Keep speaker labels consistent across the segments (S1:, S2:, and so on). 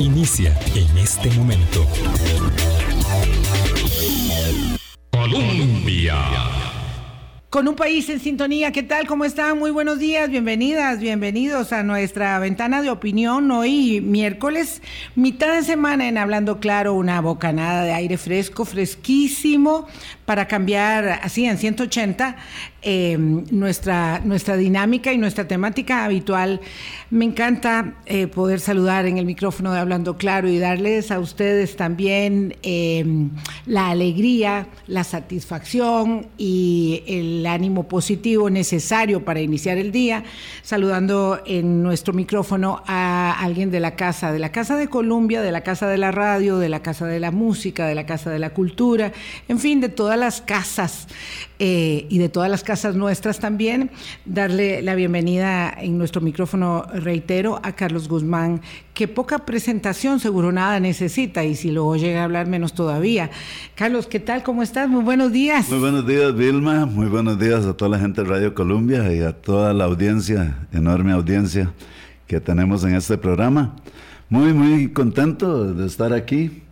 S1: inicia en este momento. Colombia.
S2: Con un país en sintonía, ¿qué tal? ¿Cómo están? Muy buenos días, bienvenidas, bienvenidos a nuestra ventana de opinión hoy miércoles, mitad de semana en Hablando Claro, una bocanada de aire fresco, fresquísimo, para cambiar así en 180 eh, nuestra, nuestra dinámica y nuestra temática habitual. Me encanta eh, poder saludar en el micrófono de Hablando Claro y darles a ustedes también eh, la alegría, la satisfacción y el ánimo positivo necesario para iniciar el día, saludando en nuestro micrófono a alguien de la casa, de la Casa de Colombia, de la Casa de la Radio, de la Casa de la Música, de la Casa de la Cultura, en fin, de todas las casas eh, y de todas las casas nuestras también. Darle la bienvenida en nuestro micrófono, reitero, a Carlos Guzmán, que poca presentación seguro nada necesita y si luego llega a hablar menos todavía. Carlos, ¿qué tal? ¿Cómo estás? Muy buenos días.
S3: Muy buenos días, Vilma. Muy buenos días a toda la gente de Radio Colombia y a toda la audiencia, enorme audiencia que tenemos en este programa. Muy, muy contento de estar aquí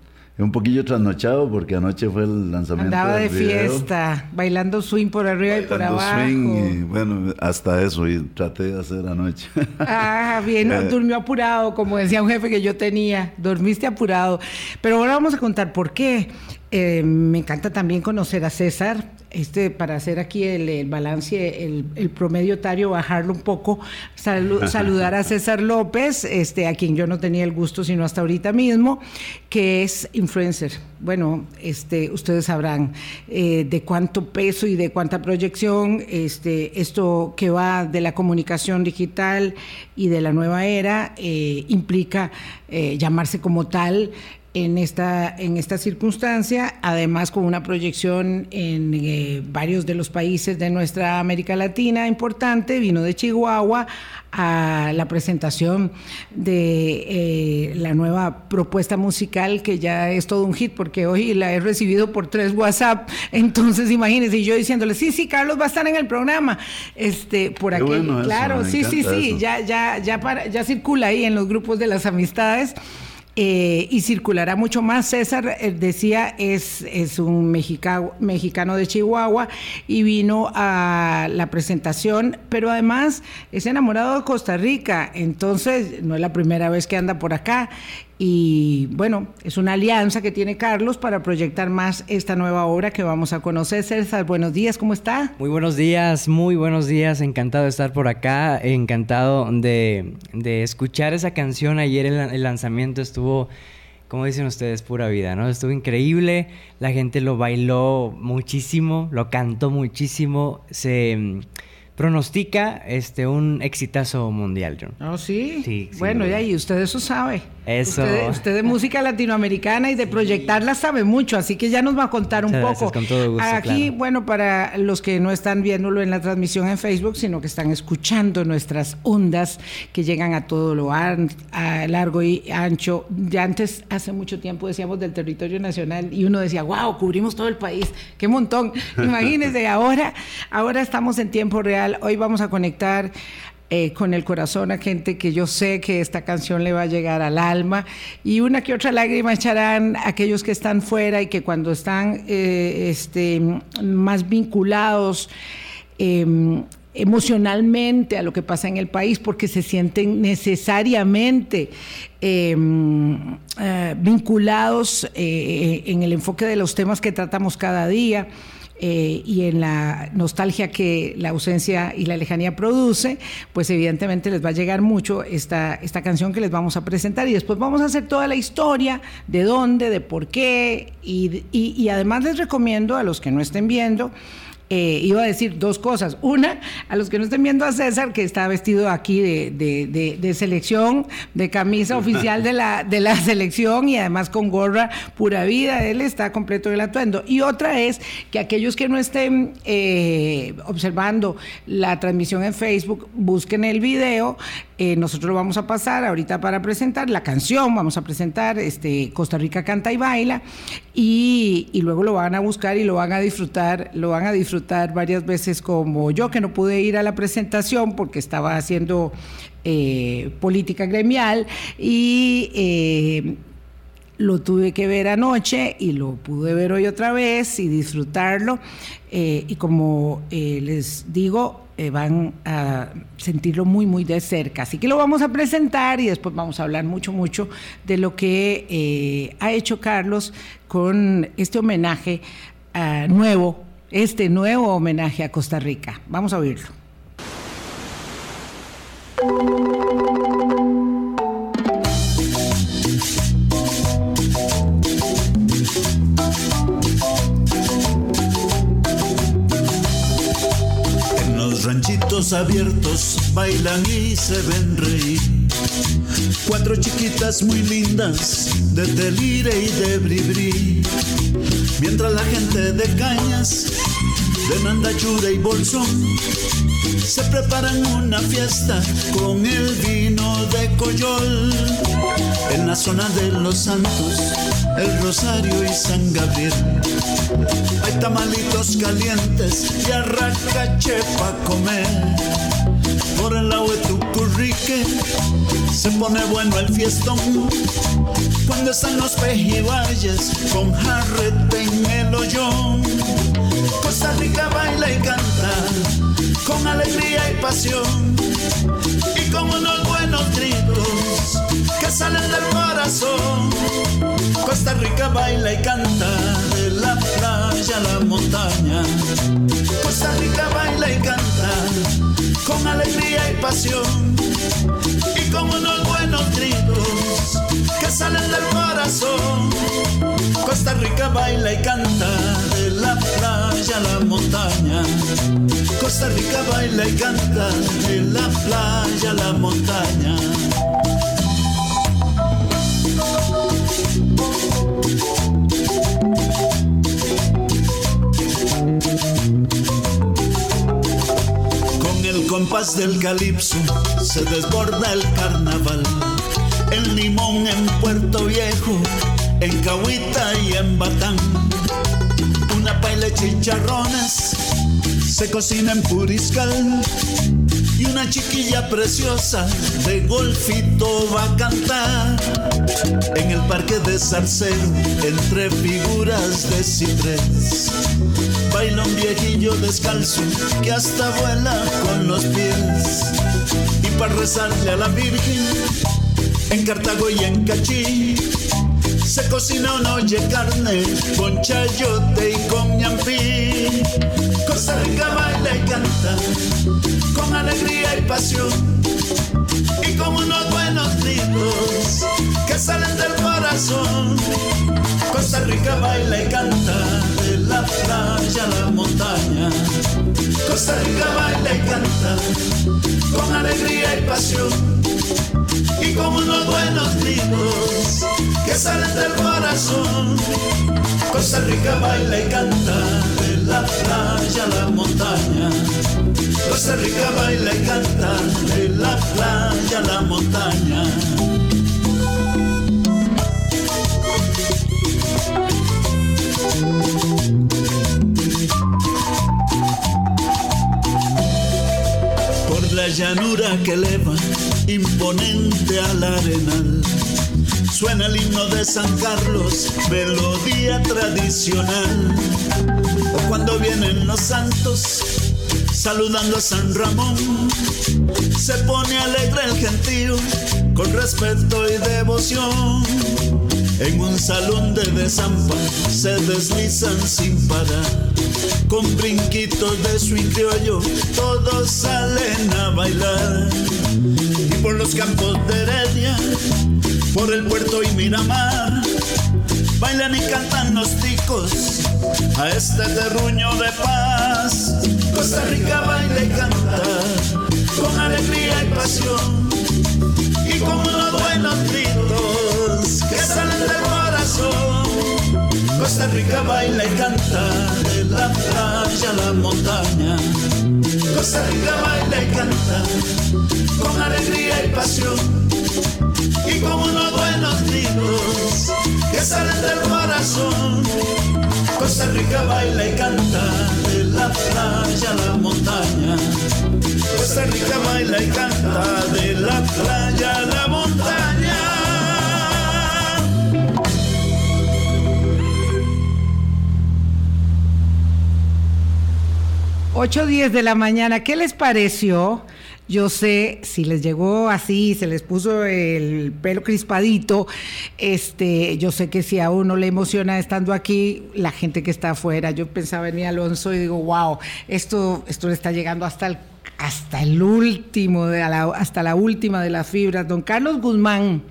S3: un poquillo trasnochado porque anoche fue el lanzamiento.
S2: Andaba de fiesta, bailando swing por arriba y por abajo. Swing
S3: y bueno, hasta eso y traté de hacer anoche.
S2: Ah, bien, eh, durmió apurado, como decía un jefe que yo tenía, dormiste apurado. Pero ahora vamos a contar por qué. Eh, me encanta también conocer a César, este, para hacer aquí el, balance, el, promedio etario, bajarlo un poco, saludar a César López, este, a quien yo no tenía el gusto sino hasta ahorita mismo, que es influencer. Bueno, este, ustedes sabrán eh, de cuánto peso y de cuánta proyección este, esto que va de la comunicación digital y de la nueva era eh, implica llamarse como tal en esta, en esta circunstancia, además con una proyección en eh, varios de los países de nuestra América Latina importante, vino de Chihuahua a la presentación de eh, la nueva propuesta musical que ya es todo un hit porque hoy la he recibido por tres WhatsApp, entonces imagínense, y yo diciéndole, sí, sí, Carlos va a estar en el programa, este, por aquí, claro, sí, sí, sí, ya, ya, ya, para, ya circula ahí en los grupos de las amistades. Eh, y circulará mucho más. César eh, decía, es, es un mexicano de Chihuahua y vino a la presentación, pero además es enamorado de Costa Rica, entonces no es la primera vez que anda por acá y bueno, es una alianza que tiene Carlos para proyectar más esta nueva obra que vamos a conocer. César, buenos días, ¿cómo está?
S4: Muy buenos días, muy buenos días, encantado de estar por acá, encantado de, escuchar esa canción. Ayer el, el lanzamiento estuvo como dicen ustedes, pura vida, ¿no? Estuvo increíble, la gente lo bailó muchísimo, lo cantó muchísimo, se pronostica este un exitazo mundial, John.
S2: ¿Oh, sí? Sí. Bueno, ya, y usted eso sabe.
S4: Eso.
S2: Usted, de música latinoamericana y de proyectarla sabe mucho, así que ya nos va a contar un poco.
S4: con todo gusto,
S2: Aquí, bueno, para los que no están viéndolo en la transmisión en Facebook, sino que están escuchando nuestras ondas que llegan a todo lo largo y ancho. Ya antes, hace mucho tiempo, decíamos del territorio nacional y uno decía, wow, cubrimos todo el país, qué montón. Imagínense, ahora, ahora estamos en tiempo real. Hoy vamos a conectar eh, con el corazón a gente que yo sé que esta canción le va a llegar al alma y una que otra lágrima echarán aquellos que están fuera y que cuando están eh, este, más vinculados em, emocionalmente a lo que pasa en el país porque se sienten necesariamente em, eh, vinculados en el enfoque de los temas que tratamos cada día. Eh, y en la nostalgia que la ausencia y la lejanía produce, pues evidentemente les va a llegar mucho esta, esta canción que les vamos a presentar. Y después vamos a hacer toda la historia de dónde, de por qué. Y, y además les recomiendo a los que no estén viendo, eh, iba a decir dos cosas. Una, a los que no estén viendo a César, que está vestido aquí de, selección, de camisa oficial de la, de la selección y además con gorra pura vida, él está completo del atuendo. Y otra es que aquellos que no estén eh, observando la transmisión en Facebook, busquen el video Eh, nosotros lo vamos a pasar ahorita para presentar la canción, vamos a presentar este, Costa Rica canta y baila y, luego lo van a buscar y lo van a disfrutar, lo van a disfrutar varias veces como yo que no pude ir a la presentación porque estaba haciendo eh, política gremial y eh, lo tuve que ver anoche y lo pude ver hoy otra vez y disfrutarlo. Eh, y como eh, les digo, eh, van a sentirlo muy, muy de cerca. Así que lo vamos a presentar y después vamos a hablar mucho, mucho de lo que ha hecho Carlos con este homenaje nuevo, este nuevo homenaje a Costa Rica. Vamos a oírlo.
S5: Ranchitos abiertos bailan y se ven reír. Cuatro chiquitas muy lindas de delire y de bribri. Mientras la gente de cañas, de nandachura y bolsón, se preparan una fiesta con el vino de Coyol. En la zona de los santos, el Rosario y San Gabriel. Hay tamalitos calientes y arracache pa' comer. Por el lado de tu currique se pone bueno el fiestón. Cuando están los pejibayes con jarrete en el hoyón. Costa Rica baila y canta con alegría y pasión. Y con unos buenos gritos que salen del corazón. Costa Rica baila y canta de la playa a la montaña. Costa Rica baila y canta con alegría y pasión. Y con unos buenos gritos que salen del corazón. Costa Rica baila y canta de la playa a la montaña. Costa Rica baila y canta de la playa a la montaña. Compás del calipso se desborda el carnaval. El limón en Puerto Viejo, en Cahuita y en Batán. Una paila chicharrones se cocina en Puriscal y una chiquilla preciosa de golfito va a cantar en el parque de Zarcero entre figuras de ciprés. Baila un viejillo descalzo que hasta vuela con los pies y para rezarle a la Virgen en Cartago y en Cachí se cocina una oye carne con chayote y con ñampí. Costa Rica baila y canta con alegría y pasión y con unos buenos gritos que salen del corazón. Costa Rica baila y canta de la playa a la montaña. Costa Rica baila y canta con alegría y pasión y con unos buenos gritos que salen del corazón. Costa Rica baila y canta de la playa a la montaña. Costa Rica baila y canta de la playa a la montaña. Por la llanura que eleva, imponente al arenal, suena el himno de San Carlos, melodía tradicional. Cuando vienen los santos, saludando a San Ramón, se pone alegre el gentío, con respeto y devoción. En un salón de desampa se deslizan sin parar. Con brinquitos de swing criollo, todos salen a bailar. Y por los campos de Heredia, por el puerto y Miramar, bailan y cantan los ticos a este terruño de paz. Costa Rica baila y canta con alegría y pasión y con unos buenos gritos que salen del corazón. Costa Rica baila y canta de la playa a la montaña. Costa Rica baila y canta con alegría y pasión y como unos buenos niños que salen del corazón. Costa Rica baila y canta de la playa a la montaña. Costa Rica baila y canta de la playa a la montaña.
S2: 8.10 de la mañana, ¿qué les pareció? Yo sé, si les llegó así, se les puso el pelo crispadito, este, yo sé que si a uno le emociona estando aquí, la gente que está afuera, yo pensaba en mi Alonso y digo, wow, esto, esto le está llegando hasta el, hasta el último, de la, hasta la última de las fibras. Don Carlos Guzmán,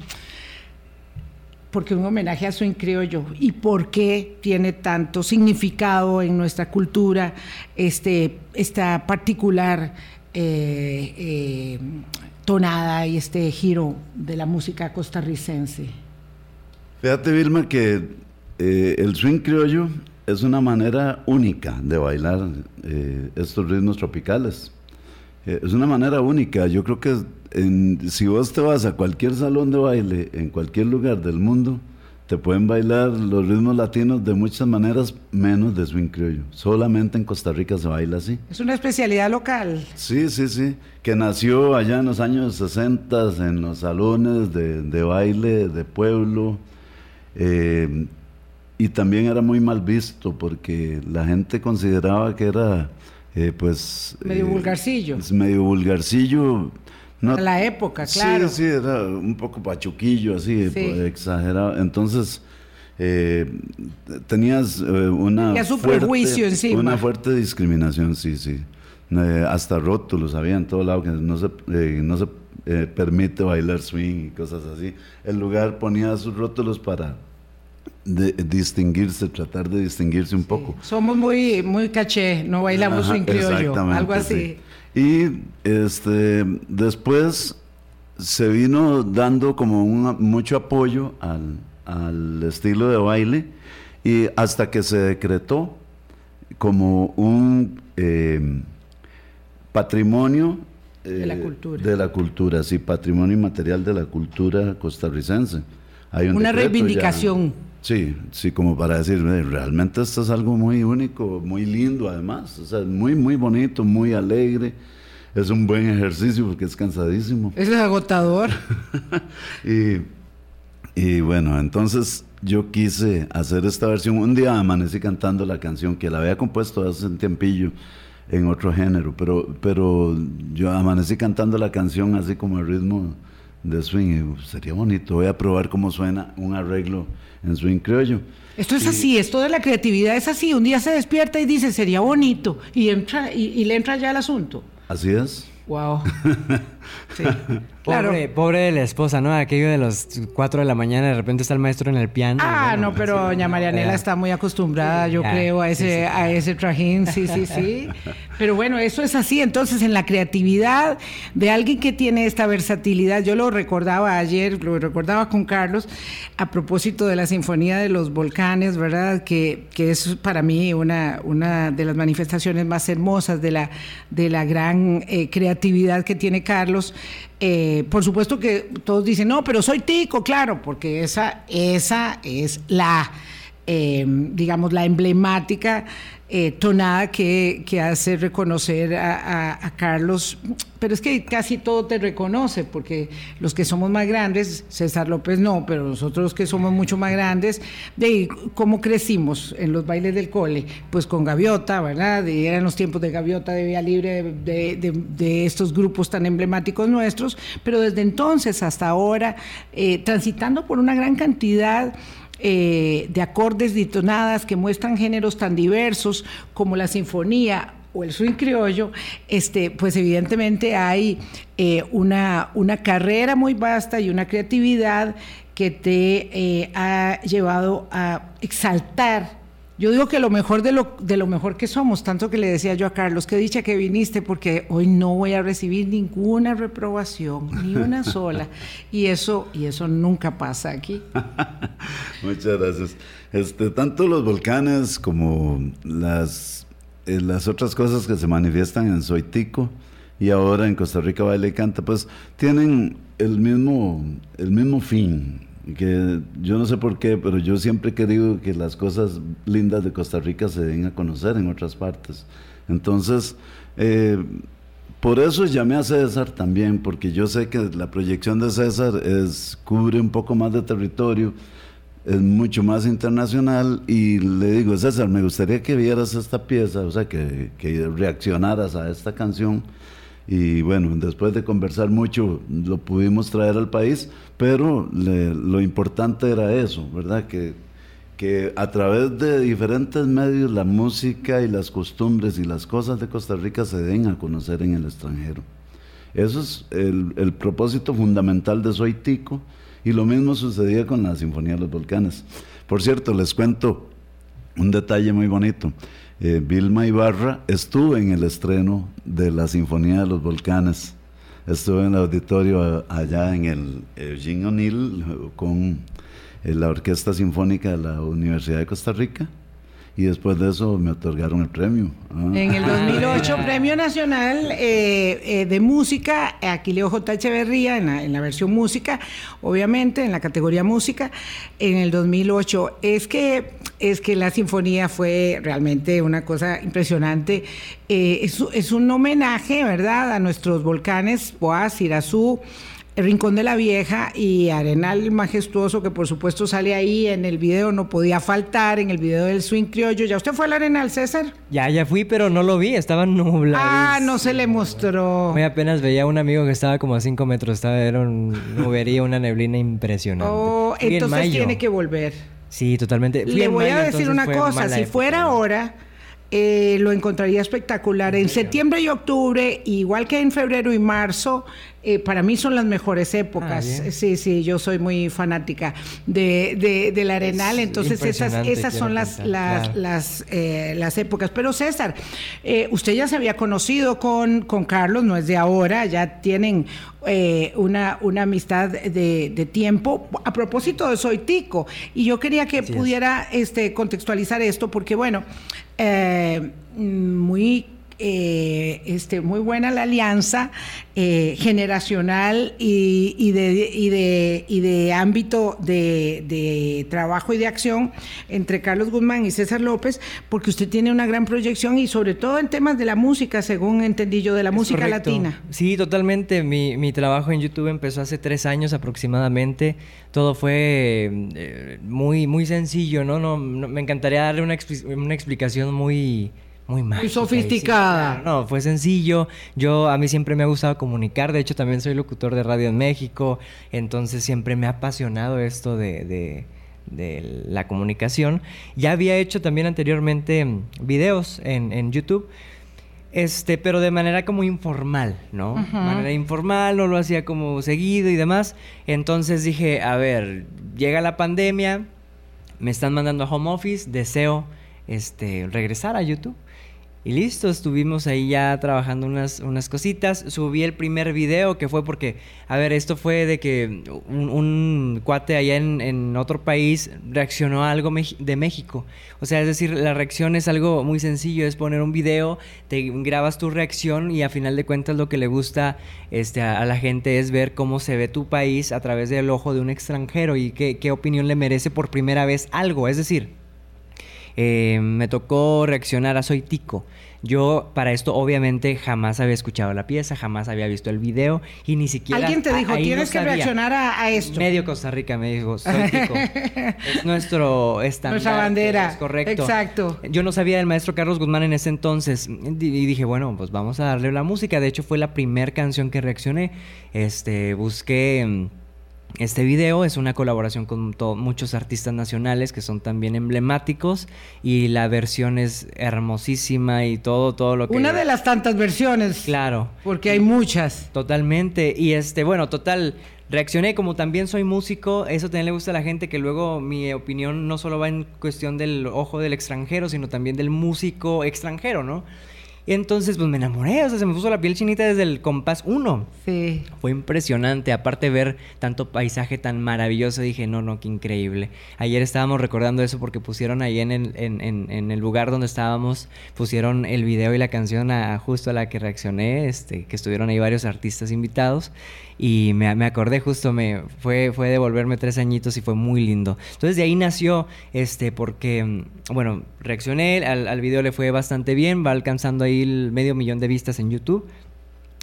S2: porque un homenaje a Swing Criollo y por qué tiene tanto significado en nuestra cultura este, esta particular eh, eh, tonada y este giro de la música costarricense.
S3: Fíjate, Vilma, que eh, el swing criollo es una manera única de bailar estos ritmos tropicales. es una manera única. Yo creo que si vos te vas a cualquier salón de baile, en cualquier lugar del mundo, te pueden bailar los ritmos latinos de muchas maneras, menos de swing criollo. Solamente en Costa Rica se baila así.
S2: Es una especialidad local.
S3: Sí, sí, sí. Que nació allá en los años 60 en los salones de, baile de pueblo. Eh, y también era muy mal visto porque la gente consideraba que era, eh, pues...
S2: Medio eh, vulgarcillo.
S3: Medio vulgarcillo
S2: la época, claro.
S3: Sí, sí, era un poco pachuquillo, así, pues, exagerado. Entonces, eh, tenías eh, una,
S2: fuerte,
S3: una fuerte discriminación, sí, sí. Eh, hasta rótulos había en todo lado que no se, no se permite bailar swing y cosas así. El lugar ponía sus rótulos para distinguirse, tratar de distinguirse un poco.
S2: Somos muy, muy caché, no bailamos swing criollo, algo así.
S3: Y este, después se vino dando como un, mucho apoyo al, estilo de baile y hasta que se decretó como un eh, patrimonio
S2: de la eh, cultura.
S3: De la cultura, sí, patrimonio inmaterial de la cultura costarricense.
S2: Hay Una reivindicación.
S3: Sí, sí, como para decir, realmente esto es algo muy único, muy lindo además, o sea, muy, muy bonito, muy alegre es un buen ejercicio porque es cansadísimo.
S2: Es agotador.
S3: y, bueno, entonces yo quise hacer esta versión. Un día amanecí cantando la canción que la había compuesto hace un tiempillo en otro género, pero, pero yo amanecí cantando la canción así como el ritmo de swing. Y, sería bonito, voy a probar cómo suena un arreglo en swing criollo.
S2: Esto es así, esto de la creatividad es así. Un día se despierta y dice, sería bonito, y, entra, y le entra ya el asunto.
S3: Así es.
S2: Wow.
S4: Sí. Pobre, pobre de la esposa, ¿no? Aquello de los 4 de la mañana, de repente está el maestro en el piano.
S2: Ah, no, pero doña Marianela está muy acostumbrada, yo creo, a ese, a ese trajín, sí, sí, sí. Pero bueno, eso es así. Entonces, en la creatividad de alguien que tiene esta versatilidad, yo lo recordaba ayer, lo recordaba con Carlos, a propósito de la Sinfonía de los Volcanes, ¿verdad? Que, que es para mí una, una de las manifestaciones más hermosas de la, de la gran eh, creatividad que tiene Carlos. Eh, por supuesto que todos dicen, no, pero soy tico, claro, porque esa, esa es la, eh, digamos, la emblemática eh, tonada que, hace reconocer a, Carlos, pero es que casi todo te reconoce, porque los que somos más grandes, César López no, pero nosotros que somos mucho más grandes, de cómo crecimos en los bailes del cole, pues con Gaviota, ¿verdad? Eran los tiempos de Gaviota, de Vía Libre, de, estos grupos tan emblemáticos nuestros, pero desde entonces hasta ahora, eh, transitando por una gran cantidad eh, de acordes ditonadas que muestran géneros tan diversos como la sinfonía o el swing criollo, este, pues evidentemente hay eh, una, una carrera muy vasta y una creatividad que te eh, ha llevado a exaltar yo digo que lo mejor de lo, de lo mejor que somos, tanto que le decía yo a Carlos, que dicha que viniste, porque hoy no voy a recibir ninguna reprobación, ni una sola. Y eso, y eso nunca pasa aquí.
S3: Muchas gracias. Este, tanto los volcanes como las eh, las otras cosas que se manifiestan en Soitico y ahora en Costa Rica Baile y Canta, pues tienen el mismo, el mismo fin. Que yo no sé por qué, pero yo siempre he querido que las cosas lindas de Costa Rica se den a conocer en otras partes. Entonces, eh, por eso llamé a César también, porque yo sé que la proyección de César es, cubre un poco más de territorio, es mucho más internacional y le digo, César, me gustaría que vieras esta pieza, o sea, que, que reaccionaras a esta canción. Y bueno, después de conversar mucho, lo pudimos traer al país, pero lo importante era eso, ¿verdad? Que que a través de diferentes medios la música y las costumbres y las cosas de Costa Rica se den a conocer en el extranjero. Eso es el, propósito fundamental de Soy Tico y lo mismo sucedía con la Sinfonía de los Volcanes. Por cierto, les cuento un detalle muy bonito. Eh, Vilma Ibarra estuvo en el estreno de la Sinfonía de los Volcanes. Estuvo en el auditorio allá en el Eugene O'Neill con la Orquesta Sinfónica de la Universidad de Costa Rica y después de eso me otorgaron el premio.
S2: Ah. En el 2008, Premio Nacional eh, eh, de Música, Aquileo J. Echeverría, en la, en la, versión música, obviamente, en la categoría música, en el 2008. Es que, es que la sinfonía fue realmente una cosa impresionante. Eh, es, es, un homenaje, ¿verdad?, a nuestros volcanes, Poás, Irazú, el Rincón de la Vieja y Arenal Majestuoso, que por supuesto sale ahí en el video, no podía faltar, en el video del swing criollo. ¿Ya usted fue al Arenal, César?
S4: Ya, ya fui, pero no lo vi, estaba nublado.
S2: Ah, no se le mostró.
S4: Muy apenas veía a un amigo que estaba como a cinco metros, estaba, era un, vería una neblina impresionante.
S2: Oh, entonces tiene que volver.
S4: Sí, totalmente.
S2: le voy a decir una cosa, si fuera ahora eh, lo encontraría espectacular. En septiembre y octubre, igual que en febrero y marzo, eh, para mí son las mejores épocas. Ah, sí, sí, yo soy muy fanática de, del Arenal, entonces esas, esas son las, las, eh, las, épocas. Pero César, usted ya se había conocido con, con Carlos, no es de ahora, ya tienen una, una amistad de, tiempo. A propósito de Soy Tico, y yo quería que pudiera este, contextualizar esto, porque bueno, eh, muy eh, este, muy buena la alianza eh, generacional y, de, y, de, y, de, ámbito de, trabajo y de acción entre Carlos Guzmán y César López, porque usted tiene una gran proyección y sobre todo en temas de la música, según entendí yo, de la música latina.
S4: Sí, totalmente. Mi, mi, trabajo en YouTube empezó hace tres años aproximadamente. Todo fue eh, muy, muy sencillo, ¿no? No, Me encantaría darle una, una explicación muy muy Muy
S2: sofisticada.
S4: no, fue sencillo. Yo, a mí siempre me ha gustado comunicar. De hecho, también soy locutor de radio en México. Entonces, siempre me ha apasionado esto de, de, la comunicación. Ya había hecho también anteriormente videos en, en YouTube. Este, pero de manera como informal, ¿no? De manera informal, no lo hacía como seguido y demás. Entonces dije, a ver, llega la pandemia, me están mandando a home office, deseo este, regresar a YouTube. Y listo, estuvimos ahí ya trabajando unas, unas cositas. Subí el primer video que fue porque, a ver, esto fue de que un, cuate allá en, otro país reaccionó a algo de México. O sea, es decir, la reacción es algo muy sencillo, es poner un video, te grabas tu reacción y a final de cuentas lo que le gusta este, a, la gente es ver cómo se ve tu país a través del ojo de un extranjero y qué, qué opinión le merece por primera vez algo. Es decir, eh, me tocó reaccionar a Soy Tico. Yo para esto obviamente jamás había escuchado la pieza, jamás había visto el video y ni siquiera...
S2: Alguien te dijo, tienes que reaccionar a, esto.
S4: Medio Costa Rica me dijo, Soy Tico. es nuestro estándar.
S2: Nuestra bandera.
S4: Es correcto.
S2: Exacto.
S4: Yo no sabía del maestro Carlos Guzmán en ese entonces y dije, bueno, pues vamos a darle la música. De hecho fue la primera canción que reaccioné. Este, busqué mm, este video es una colaboración con muchos artistas nacionales que son también emblemáticos y la versión es hermosísima y todo, todo lo que...
S2: Una de las tantas versiones.
S4: Claro.
S2: Porque hay muchas.
S4: Totalmente. Y este, bueno, total, reaccioné como también soy músico, eso también le gusta a la gente que luego mi opinión no solo va en cuestión del ojo del extranjero, sino también del músico extranjero, ¿no? Entonces, pues me enamoré, o sea, se me puso la piel chinita desde el compás 1.
S2: Sí.
S4: Fue impresionante, aparte ver tanto paisaje tan maravilloso, dije, no, no, qué increíble. Ayer estábamos recordando eso porque pusieron ahí en el, en, en, en el lugar donde estábamos, pusieron el video y la canción a, justo a la que reaccioné, este, que estuvieron ahí varios artistas invitados y me, me, acordé justo, me fue, fue devolverme tres añitos y fue muy lindo. Entonces de ahí nació, este, porque, mm, bueno, reaccioné, al, al video le fue bastante bien, va alcanzando ahí el medio millón de vistas en YouTube.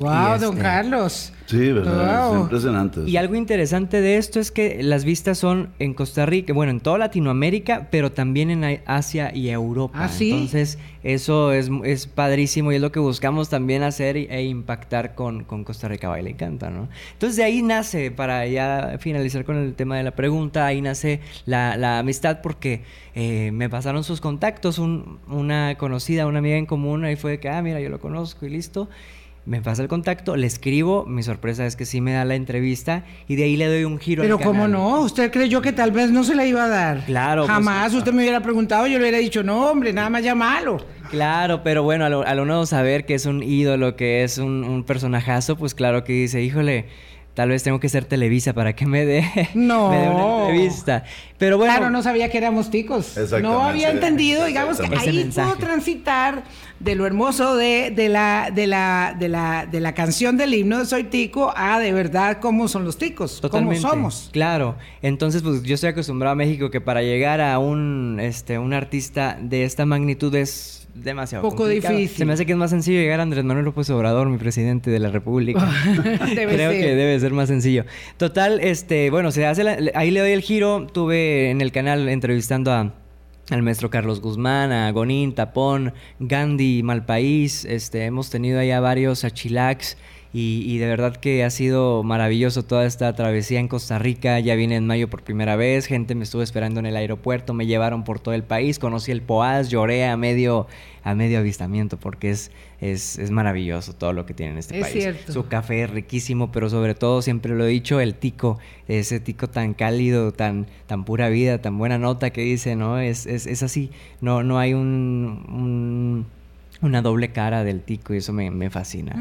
S2: Wow,
S4: Y
S2: don
S4: este-
S2: Carlos.
S3: Sí, ¿verdad?
S2: Wow.
S3: Es impresionante.
S4: Y algo interesante de esto es que las vistas son en Costa Rica, bueno, en toda Latinoamérica, pero también en Asia y Europa.
S2: Ah, ¿sí?
S4: Entonces, eso es, es padrísimo y es lo que buscamos también hacer e impactar con, con Costa Rica Baila y Canta, ¿no? Entonces, de ahí nace, para ya finalizar con el tema de la pregunta, ahí nace la, la amistad porque eh, me pasaron sus contactos, un- una conocida, una amiga en común, ahí fue de que, ah, mira, yo lo conozco y listo. Me pasa el contacto, le escribo, mi sorpresa es que sí me da la entrevista y de ahí le doy un giro al
S2: Pero cómo
S4: canal.
S2: no, usted creyó que tal vez no se la iba a dar.
S4: Claro, pues,
S2: Jamás usted me hubiera preguntado, yo le hubiera dicho, no, hombre, nada más llamalo.
S4: Claro, pero bueno, al, al uno saber que es un ídolo, que es un, un personajazo, pues claro que dice, híjole, tal vez tengo que ser Televisa para que me dé,
S2: No.
S4: me dé una entrevista. Pero bueno,
S2: Claro, no sabía que éramos ticos.
S3: Exactamente.
S2: No había entendido, digamos que ahí puedo transitar de lo hermoso de, de la, de, la, de, la, de la canción del himno de Soy Tico a de verdad cómo son los ticos,
S4: Totalmente.
S2: cómo somos.
S4: Claro. Entonces, pues yo estoy acostumbrado a México que para llegar a un, este, un artista de esta magnitud es demasiado
S2: Poco
S4: complicado.
S2: difícil.
S4: Se me hace que es más sencillo llegar a Andrés Manuel López Obrador, mi presidente de la República.
S2: Debe
S4: Creo
S2: ser.
S4: que debe ser más sencillo. Total, este, bueno, se hace la- ahí le doy el giro. Tuve en el canal entrevistando a al maestro Carlos Guzmán, a Tapón, Gandhi, Malpaís, este, hemos tenido allá varios achilacs y, y de verdad que ha sido maravilloso toda esta travesía en Costa Rica, ya vine en mayo por primera vez, gente me estuvo esperando en el aeropuerto, me llevaron por todo el país, conocí el Poás, lloré a medio, a medio avistamiento porque es, es, es maravilloso todo lo que tiene en este
S2: Es
S4: país.
S2: cierto.
S4: Su café es riquísimo, pero sobre todo, siempre lo he dicho, el tico, ese tico tan cálido, tan, tan pura vida, tan buena nota que dice, ¿no? Es, es, es así, no, no hay un, un- una doble cara del tico y eso me, me fascina.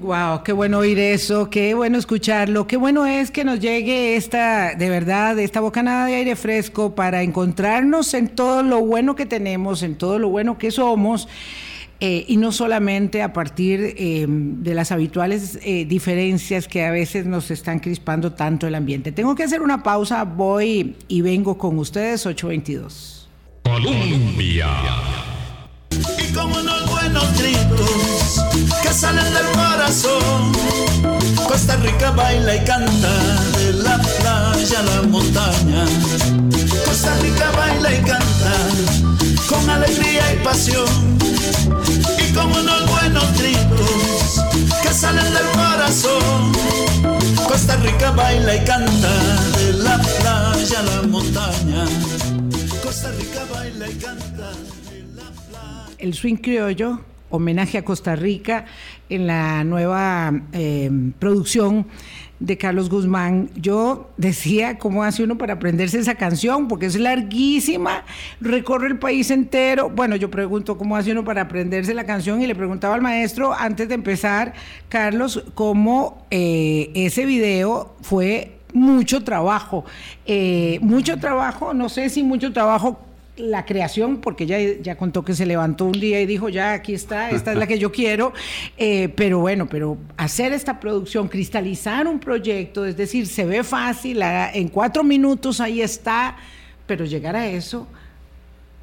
S2: wow, qué bueno oír eso, qué bueno escucharlo, qué bueno es que nos llegue esta, de verdad, esta bocanada de aire fresco para encontrarnos en todo lo bueno que tenemos, en todo lo bueno que somos. eh, y no solamente a partir eh, de las habituales eh, diferencias que a veces nos están crispando tanto el ambiente. Tengo que hacer una pausa, voy y vengo con ustedes 822.
S1: Colombia.
S5: Como unos buenos gritos que salen del corazón. Costa Rica baila y canta de la playa a la montaña. Costa Rica baila y canta con alegría y pasión. Y como unos buenos gritos que salen del corazón. Costa Rica baila y canta de la playa a la montaña. Costa Rica baila y canta.
S2: El swing criollo, homenaje a Costa Rica en la nueva eh, producción de Carlos Guzmán. Yo decía, ¿cómo hace uno para aprenderse esa canción? Porque es larguísima, recorre el país entero. Bueno, yo pregunto, ¿cómo hace uno para aprenderse la canción? Y le preguntaba al maestro, antes de empezar, Carlos, cómo eh, ese video fue mucho trabajo. Eh, mucho trabajo, no sé si mucho trabajo la creación, porque ya, ya contó que se levantó un día y dijo, ya aquí está, esta es la que yo quiero, Eh, pero bueno, pero hacer esta producción, cristalizar un proyecto, es decir, se ve fácil, en cuatro minutos ahí está, pero llegar a eso,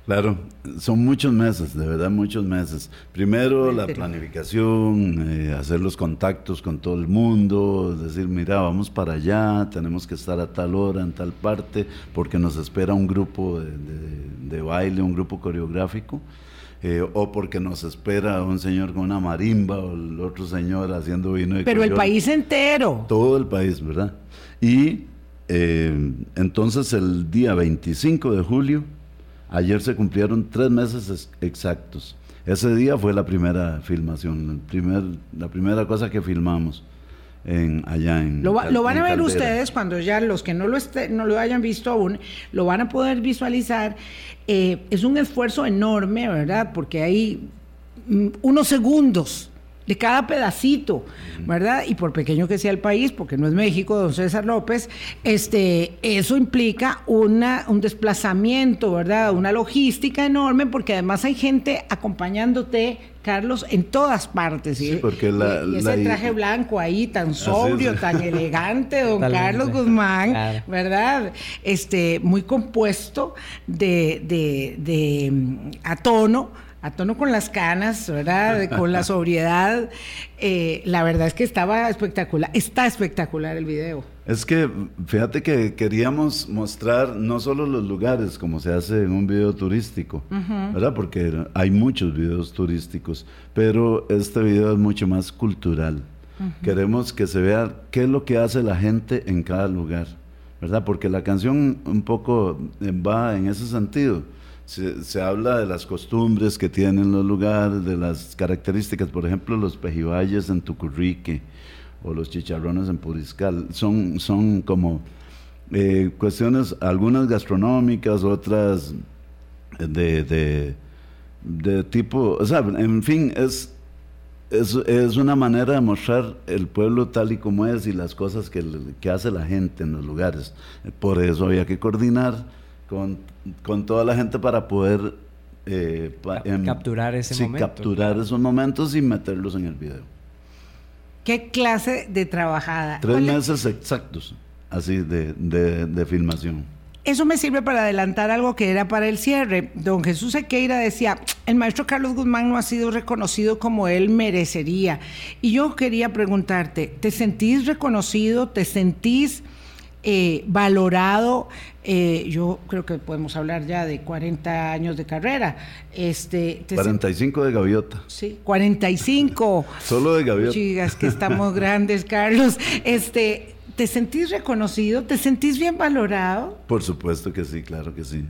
S3: Claro, son muchos meses, de verdad muchos meses. Primero la planificación, eh, hacer los contactos con todo el mundo, decir, mira, vamos para allá, tenemos que estar a tal hora, en tal parte, porque nos espera un grupo de, de- de baile, un grupo coreográfico, eh, o porque nos espera un señor con una marimba, o el otro señor haciendo vino de
S2: pero el país entero.
S3: Todo el país, ¿verdad? Y eh, entonces el día 25 de julio, ayer se cumplieron tres meses ex- exactos. Ese día fue la primera filmación, primer, la primera cosa que filmamos en, allá en
S2: Lo, va- lo van a ver
S3: Caldera.
S2: ustedes cuando ya los que no lo, este- no lo hayan visto aún, lo van a poder visualizar. Eh, es un esfuerzo enorme, ¿verdad? Porque hay mm, unos segundos de cada pedacito, ¿verdad? Y por pequeño que sea el país, porque no es México, don César López, este, eso implica una, un desplazamiento, ¿verdad? Una logística enorme, porque además hay gente acompañándote, Carlos, en todas partes.
S3: Sí, porque la,
S2: y ese traje blanco ahí, tan sobrio, tan elegante, don Carlos Guzmán, ¿verdad? Este, muy compuesto de, de, de a tono a tono con las canas, ¿verdad? Con la sobriedad. Eh, la verdad es que estaba espectacular. Está espectacular el video.
S3: Es que fíjate que queríamos mostrar no solo los lugares como se hace en un video turístico, ¿verdad? Porque hay muchos videos turísticos, pero este video es mucho más cultural. Queremos que se vea qué es lo que hace la gente en cada lugar, ¿verdad? Porque la canción un poco va en ese sentido se, habla de las costumbres que tienen los lugares, de las características, por ejemplo, los pejibayes en Tucurrique o los chicharrones en Puriscal, son, son como eh, cuestiones, algunas gastronómicas, otras de, de, tipo, o sea, en fin, es, es, es, una manera de mostrar el pueblo tal y como es y las cosas que, que hace la gente en los lugares. Por eso había que coordinar con, toda la gente para poder
S4: eh, capturar ese
S3: sí, capturar esos momentos y meterlos en el video.
S2: ¿Qué clase de trabajada?
S3: Tres meses exactos, así, de, de, filmación.
S2: Eso me sirve para adelantar algo que era para el cierre. Don Jesús Equeira decía, el maestro Carlos Guzmán no ha sido reconocido como él merecería. Y yo quería preguntarte, ¿te sentís reconocido? ¿Te sentís eh, valorado. Eh, yo creo que podemos hablar ya de 40 años de carrera. Este,
S3: 45 de gaviota.
S2: Sí, 45.
S3: Solo de gaviota.
S2: Chigas, que estamos grandes, Carlos. Este, ¿Te sentís reconocido? ¿Te sentís bien valorado?
S3: Por supuesto que sí, claro que sí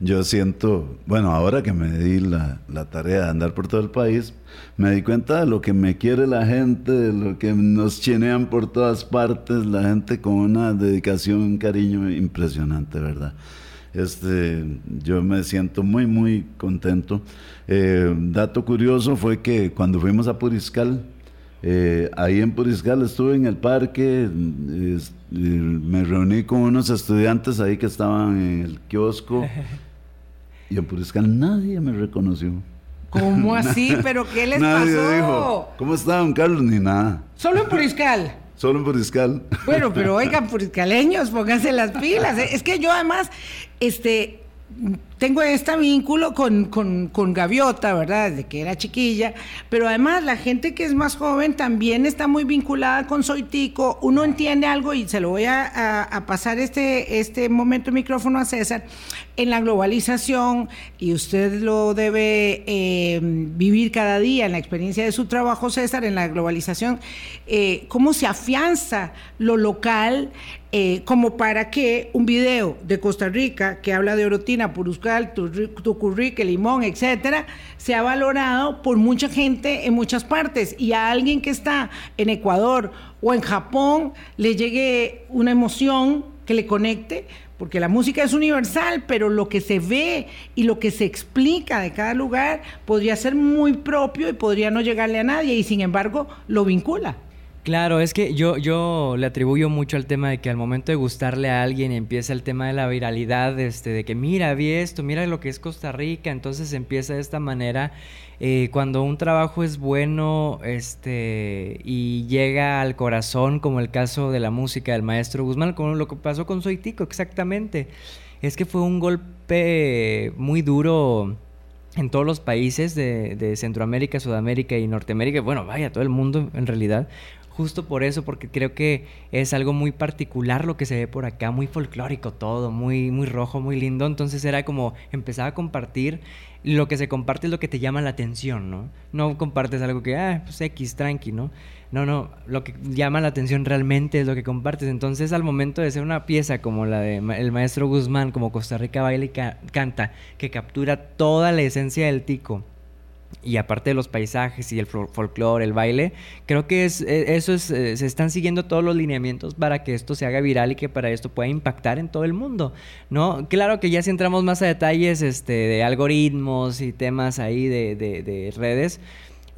S3: yo siento, bueno, ahora que me di la, tarea de andar por todo el país, me di cuenta de lo que me quiere la gente, de lo que nos chinean por todas partes, la gente con una dedicación, un cariño impresionante, ¿verdad? Este, yo me siento muy, muy contento. Eh, dato curioso fue que cuando fuimos a Puriscal, eh, ahí en Puriscal estuve en el parque, me reuní con unos estudiantes ahí que estaban en el kiosco Y en Puriscal nadie me reconoció.
S2: ¿Cómo así? ¿Pero qué les
S3: nadie
S2: pasó?
S3: dijo, ¿cómo está don Carlos? Ni nada.
S2: ¿Solo en Puriscal?
S3: Solo en Puriscal.
S2: Bueno, pero oigan, puriscaleños, pónganse las pilas. Es que yo además, este, tengo este vínculo con, con, Gaviota, ¿verdad? Desde que era chiquilla, pero además la gente que es más joven también está muy vinculada con Soitico. Uno entiende algo y se lo voy a, pasar este, este momento de micrófono a César. En la globalización, y usted lo debe eh, vivir cada día en la experiencia de su trabajo, César, en la globalización, eh, cómo se afianza lo local eh, como para que un video de Costa Rica que habla de Orotina, Puruscal, Tucurrique, Limón, etcétera, sea valorado por mucha gente en muchas partes y a alguien que está en Ecuador o en Japón le llegue una emoción que le conecte, porque la música es universal, pero lo que se ve y lo que se explica de cada lugar podría ser muy propio y podría no llegarle a nadie y sin embargo lo vincula.
S4: Claro, es que yo, yo le atribuyo mucho al tema de que al momento de gustarle a alguien empieza el tema de la viralidad, este, de que mira, vi esto, mira lo que es Costa Rica, entonces empieza de esta manera. Eh, cuando un trabajo es bueno este, y llega al corazón, como el caso de la música del maestro Guzmán, como lo que pasó con Soitico, exactamente. Es que fue un golpe muy duro en todos los países de, de, Centroamérica, Sudamérica y Norteamérica, bueno, vaya, todo el mundo en realidad, justo por eso, porque creo que es algo muy particular lo que se ve por acá, muy folclórico todo, muy, muy rojo, muy lindo. Entonces era como empezaba a compartir. Lo que se comparte es lo que te llama la atención, ¿no? No compartes algo que, ah, pues X, tranqui, ¿no? No, no, lo que llama la atención realmente es lo que compartes. Entonces, al momento de ser una pieza como la de el maestro Guzmán, como Costa Rica baila y canta, que captura toda la esencia del tico, y aparte de los paisajes y el folclore, el baile, creo que es, e, eso es, eh, se están siguiendo todos los lineamientos para que esto se haga viral y que para esto pueda impactar en todo el mundo, ¿no? Claro que ya si entramos más a detalles este, de algoritmos y temas ahí de, de redes,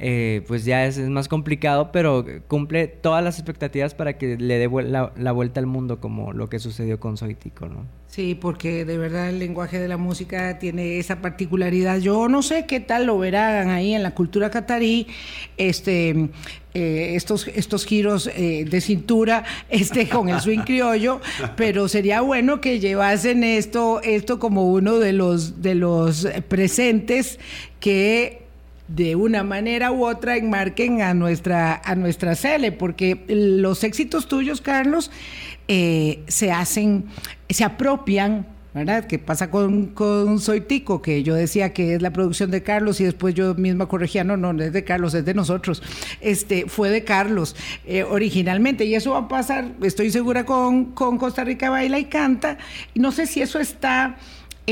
S4: eh, pues ya es, más complicado, pero cumple todas las expectativas para que le dé la, vuelta al mundo como lo que sucedió con Soitico, ¿no?
S2: Sí, porque de verdad el lenguaje de la música tiene esa particularidad. Yo no sé qué tal lo verán ahí en la cultura catarí, este, eh, estos, estos giros eh, de cintura este, con el swing criollo, pero sería bueno que llevasen esto, esto como uno de los, de los presentes que de una manera u otra enmarquen a nuestra, a nuestra Cele, porque los éxitos tuyos, Carlos, eh, se hacen, se apropian ¿verdad? ¿Qué pasa con, con Soitico? Que yo decía que es la producción de Carlos y después yo misma corregía, no, no, no es de Carlos, es de nosotros. Este, fue de Carlos eh, originalmente y eso va a pasar, estoy segura, con, con Costa Rica Baila y Canta. No sé si eso está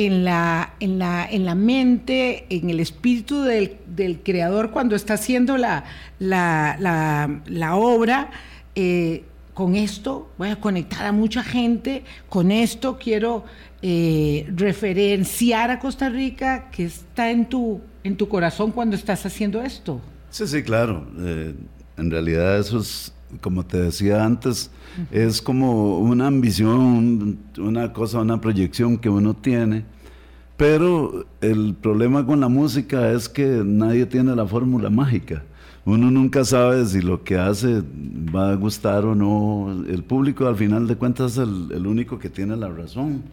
S2: en la, en la, en la mente, en el espíritu del, creador cuando está haciendo la, la, obra. Eh, con esto voy a conectar a mucha gente, con esto quiero eh, referenciar a Costa Rica, que está en tu, en tu corazón cuando estás haciendo esto.
S3: Sí, sí, claro. Eh, en realidad eso es, como te decía antes, es como una ambición, una cosa, una proyección que uno tiene. Pero el problema con la música es que nadie tiene la fórmula mágica. Uno nunca sabe si lo que hace va a gustar o no. El público al final de cuentas es el, único que tiene la razón.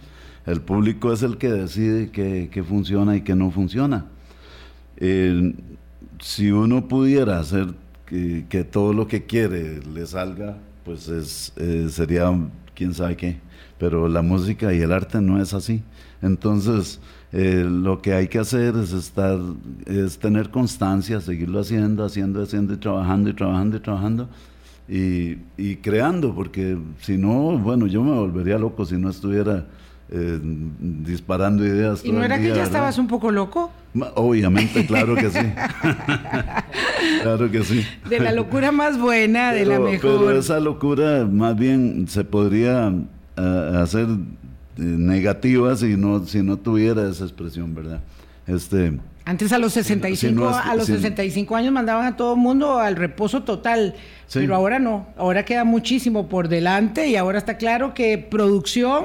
S3: El público es el que decide qué, funciona y qué no funciona. si uno pudiera hacer que, todo lo que quiere le salga pues es, eh, sería quién sabe qué. Pero la música y el arte no es así. Entonces, eh, lo que hay que hacer es estar, es tener constancia, seguirlo haciendo, haciendo, haciendo y trabajando y trabajando y trabajando y, y creando, porque si no, bueno, yo me volvería loco si no estuviera eh, disparando ideas.
S2: ¿Y no era que ya estabas un poco loco?
S3: Obviamente, claro que sí. claro que sí.
S2: De la locura más buena, de la mejor.
S3: Pero esa locura más bien se podría eh, hacer eh, negativa si no, si no tuviera esa expresión, ¿verdad? Este,
S2: antes a los 65, a los 65 años mandaban a todo el mundo al reposo total, pero ahora no, ahora queda muchísimo por delante y ahora está claro que producción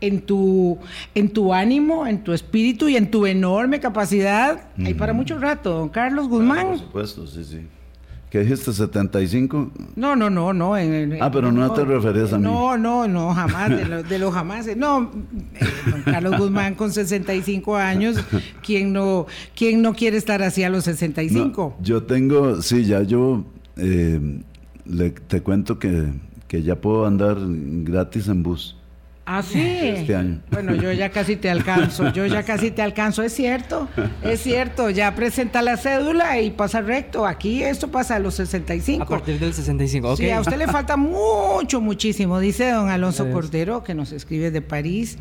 S2: en tu, en tu ánimo, en tu espíritu y en tu enorme capacidad. Hay para mucho rato, don Carlos Guzmán.
S3: por supuesto, sí, sí. ¿Qué dijiste, 75?
S2: No, no, no, no.
S3: ah, pero no, te referías a mí.
S2: No, no, no, jamás, de los lo jamás. No, eh, don Carlos Guzmán con 65 años, ¿quién no, quién no quiere estar así a los 65?
S3: yo tengo, sí, ya yo eh, le, te cuento que, que ya puedo andar gratis en bus.
S2: Ah, sí.
S3: Este año.
S2: Bueno, yo ya casi te alcanzo, yo ya casi te alcanzo, es cierto, es cierto, ya presenta la cédula y pasa recto. Aquí esto pasa a los 65.
S4: A partir del 65, ok.
S2: Sí, a usted le falta mucho, muchísimo, dice don Alonso Cordero, que nos escribe de París,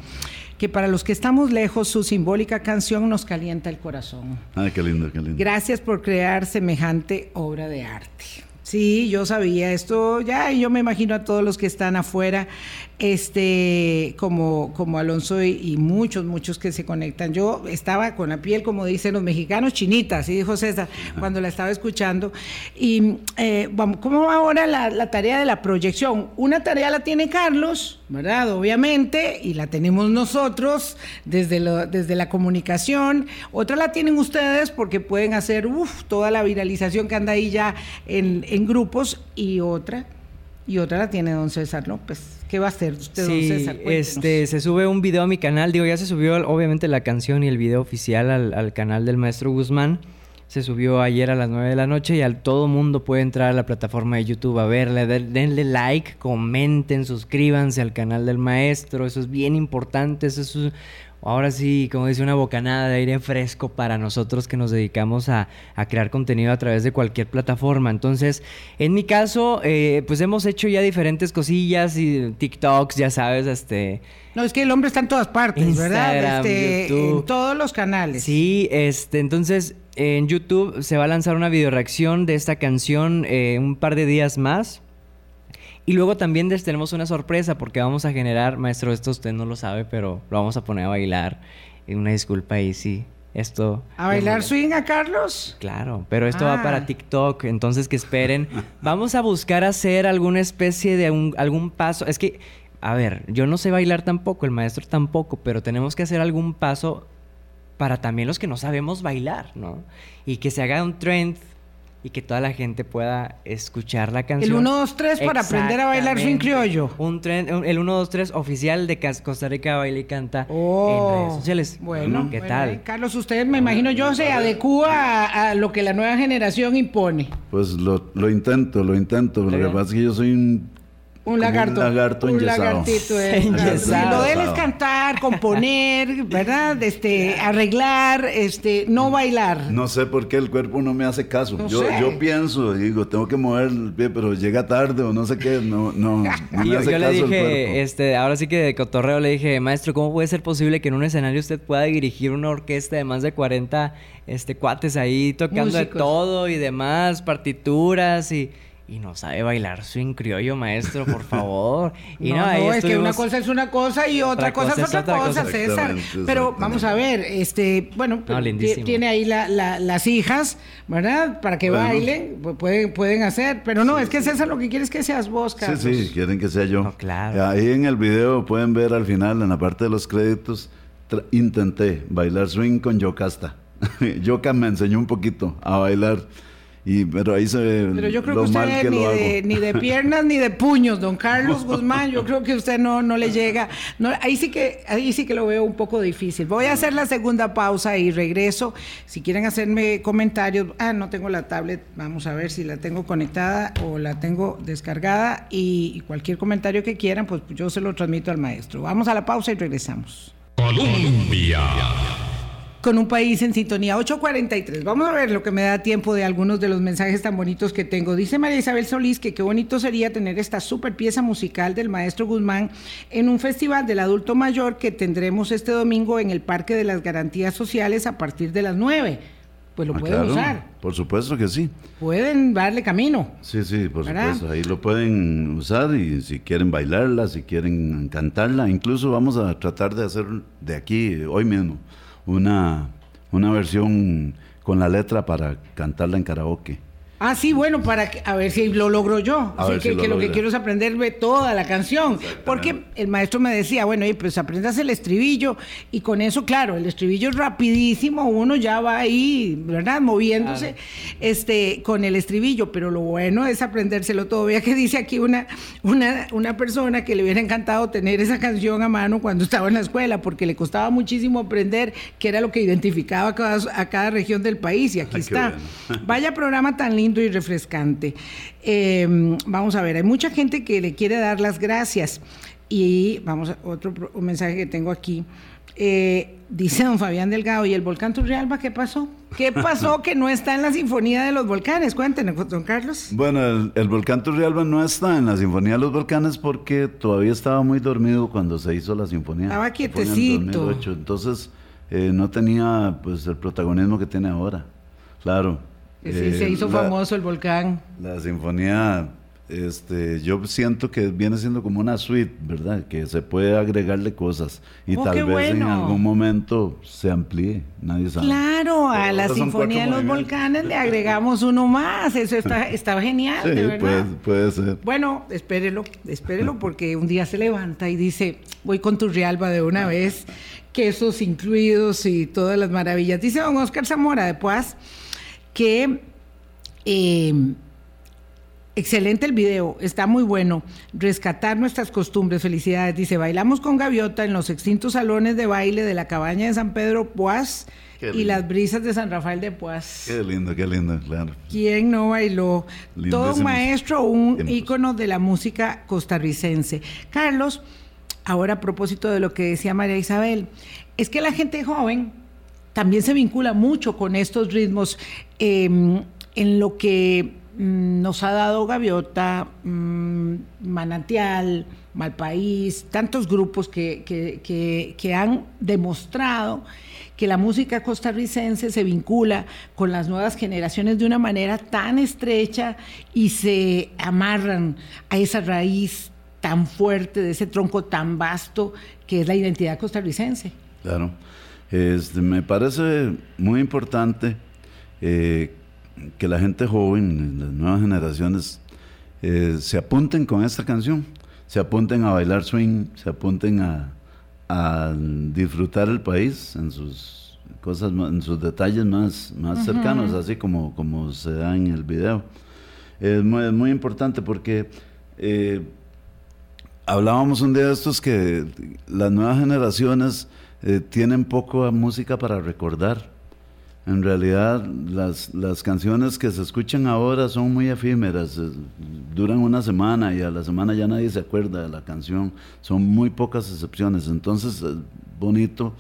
S2: que para los que estamos lejos, su simbólica canción nos calienta el corazón.
S3: Ah, qué lindo, qué lindo.
S2: Gracias por crear semejante obra de arte. Sí, yo sabía esto ya, y yo me imagino a todos los que están afuera este, como, como Alonso y, muchos, muchos que se conectan. Yo estaba con la piel, como dicen los mexicanos, chinita, así dijo César, cuando la estaba escuchando. Y eh, vamos, ¿cómo va ahora la, tarea de la proyección? Una tarea la tiene Carlos, ¿verdad? Obviamente, y la tenemos nosotros desde, desde la comunicación. Otra la tienen ustedes porque pueden hacer toda la viralización que anda ahí ya en, en grupos y otra y otra la tiene don César López. ¿Qué va a hacer usted, don César?
S4: Este, se sube un video a mi canal. Digo, ya se subió obviamente la canción y el video oficial al, canal del maestro Guzmán. Se subió ayer a las 9 de la noche y al todo mundo puede entrar a la plataforma de YouTube a verle. denle like, comenten, suscríbanse al canal del maestro. Eso es bien importante. Eso es ahora sí, como dice, una bocanada de aire fresco para nosotros que nos dedicamos a, crear contenido a través de cualquier plataforma. Entonces, en mi caso, eh, pues hemos hecho ya diferentes cosillas y TikToks, ya sabes, este...
S2: No, es que el hombre está en todas partes, ¿verdad? Este, en todos los canales.
S4: Sí, este, entonces en YouTube se va a lanzar una video reacción de esta canción eh, un par de días más. Y luego también les tenemos una sorpresa porque vamos a generar, maestro, esto usted no lo sabe, pero lo vamos a poner a bailar. Una disculpa ahí, sí. Esto.
S2: ¿A bailar swing a Carlos?
S4: Claro, pero esto va
S2: Ah.
S4: para TikTok, entonces que esperen. Vamos a buscar hacer alguna especie de un- algún paso. Es que, a ver, yo no sé bailar tampoco, el maestro tampoco, pero tenemos que hacer algún paso para también los que no sabemos bailar, ¿no? Y que se haga un trend y que toda la gente pueda escuchar la canción.
S2: El 1, 2, 3 para aprender a bailar swing criollo.
S4: Un trend, un- el 1, 2, 3 oficial de Costa Rica Baila y Canta en redes sociales.
S2: Oh, Bueno,
S4: ¿qué
S2: bueno,
S4: tal?
S2: Carlos, usted me imagino yo se adecúa a, a lo que la nueva generación impone.
S3: Pues lo, lo intento, lo intento. Lo que pasa es que yo soy un...
S2: Un lagarto.
S3: Un lagarto
S2: Un
S3: enyesado.
S2: lagartito. eh.
S4: Enyesado.
S2: Lo de él es cantar, componer, ¿verdad? Este, arreglar, este, no bailar.
S3: No sé por qué el cuerpo no me hace caso.
S2: No
S3: yo,
S2: sé.
S3: yo pienso, digo, tengo que mover el pie, pero llega tarde o no sé qué, no, no, no me
S4: Yo,
S3: hace
S4: yo le
S3: caso el
S4: dije,
S3: cuerpo.
S4: este, ahora sí que de cotorreo le dije, maestro, ¿cómo puede ser posible que en un escenario usted pueda dirigir una orquesta de más de 40 este, cuates ahí tocando de todo y demás, partituras y, y no sabe bailar swing criollo, maestro, por favor? Y
S2: no,
S4: ahí
S2: no, es que una cosa es una cosa y otra,
S4: Otra
S2: cosa,
S4: cosa
S2: es otra
S4: otra
S2: cosa,
S4: cosa.
S2: César.
S3: Exactamente,
S2: Pero
S3: exactamente.
S2: vamos a ver, este, bueno, pues, ti- tiene ahí la- la- las hijas, ¿verdad? Para que
S3: Bueno.
S2: bailen, pues, pueden, pueden hacer. Pero no, es que César lo que quiere es que seas vos,
S3: Sí,
S2: Carlos.
S3: sí, quieren que sea yo.
S4: No, claro.
S3: Ahí en el video pueden ver al final, en la parte de los créditos, intenté bailar swing con Yocasta. Yoka me enseñó un poquito a bailar, y, pero ahí se ve
S2: Pero yo creo
S3: lo
S2: que
S3: mal
S2: usted
S3: que
S2: ni
S3: lo
S2: de,
S3: hago.
S2: ni de piernas ni de puños, don Carlos Guzmán, yo creo que usted no, no le llega. No, ahí, sí que, ahí sí que lo veo un poco difícil. Voy a hacer la segunda pausa y regreso. Si quieren hacerme comentarios, ah, no tengo la tablet, vamos a ver si la tengo conectada o la tengo descargada y, y cualquier comentario que quieran, pues yo se lo transmito al maestro. Vamos a la pausa y regresamos.
S1: Colombia.
S2: Con un país en sintonía. 8.43. Vamos a ver lo que me da tiempo de algunos de los mensajes tan bonitos que tengo. Dice María Isabel Solís que qué bonito sería tener esta super pieza musical del maestro Guzmán en un festival del adulto mayor que tendremos este domingo en el Parque de las Garantías Sociales a partir de las 9. Pues lo
S3: Ah,
S2: pueden
S3: claro,
S2: usar.
S3: Por supuesto que sí.
S2: Pueden darle camino.
S3: Sí, sí, por
S2: ¿Verdad?
S3: supuesto. Ahí lo pueden usar y si quieren bailarla, si quieren cantarla, incluso vamos a tratar de hacer de aquí, hoy mismo, una, una versión con la letra para cantarla en karaoke.
S2: Ah, sí, bueno, para que, a ver si lo logro yo.
S3: A
S2: Así que,
S3: si lo
S2: que lo que quiero es aprenderme toda la canción. Porque el maestro me decía, bueno, pues aprendas el estribillo. Y con eso, claro, el estribillo es rapidísimo, uno ya va ahí, ¿verdad? Moviéndose este, con el estribillo. Pero lo bueno es aprendérselo todo. Vea que dice aquí una, una, una persona que le hubiera encantado tener esa canción a mano cuando estaba en la escuela, porque le costaba muchísimo aprender qué era lo que identificaba a cada, a cada región del país. Y aquí
S3: Ay, qué
S2: está.
S3: bueno.
S2: Vaya programa tan lindo y refrescante. Eh, vamos a ver, hay mucha gente que le quiere dar las gracias. Y vamos a otro un mensaje que tengo aquí. Eh, dice don Fabián Delgado, ¿y el volcán Turrialba qué pasó? ¿Qué pasó que no está en la Sinfonía de los Volcanes? Cuéntenos, don Carlos.
S3: Bueno, el, el volcán Turrialba no está en la Sinfonía de los Volcanes porque todavía estaba muy dormido cuando se hizo la sinfonía.
S2: Estaba
S3: en
S2: quietecito.
S3: 2008. Entonces, eh, no tenía pues el protagonismo que tiene ahora. Claro.
S2: Sí,
S3: eh,
S2: se hizo
S3: la-
S2: famoso el volcán.
S3: La sinfonía, este, yo siento que viene siendo como una suite, ¿verdad? Que se puede agregarle cosas y
S2: Oh,
S3: tal vez en
S2: bueno.
S3: algún momento se amplíe, nadie sabe.
S2: Claro, a
S3: Pero
S2: la
S3: ahora son
S2: Sinfonía de los. Volcanes le agregamos uno más. Eso está, estaba genial,
S3: Sí,
S2: de verdad.
S3: puede, puede ser.
S2: Bueno, espérelo, espérelo, porque un día se levanta y dice, voy con tu Rialba de una vez, quesos incluidos y todas las maravillas. Dice don Oscar Zamora de Paz que eh, excelente el video, está muy bueno. Rescatar nuestras costumbres, felicidades. Dice, bailamos con gaviota en los extintos salones de baile de la cabaña de San Pedro
S3: Qué
S2: y las brisas de San Rafael de Poás.
S3: Qué lindo, qué lindo, claro.
S2: ¿Quién no bailó? Todo un maestro, un ícono de la música costarricense. Carlos, ahora a propósito de lo que decía María Isabel, es que la gente joven también se vincula mucho con estos ritmos eh, en lo que mm, nos ha dado Gaviota, mm, Manantial, Malpaís, tantos grupos que, que, que han demostrado que la música costarricense se vincula con las nuevas generaciones de una manera tan estrecha y se amarran a esa raíz tan fuerte, de ese tronco tan vasto que es la identidad costarricense.
S3: Claro, este, me parece muy importante eh, que la gente joven, las nuevas generaciones, eh, se apunten con esta canción, se apunten a bailar swing, se apunten a, a disfrutar el país en sus cosas, en sus detalles más, más cercanos, así como, como se da en el video. Es muy, muy importante porque eh, hablábamos un día de estos que las nuevas generaciones eh, tienen poco música para recordar. En realidad, las, las, canciones que se escuchan ahora son muy efímeras, eh, duran una semana y a la semana ya nadie se acuerda de la canción, son muy pocas excepciones, entonces es bonito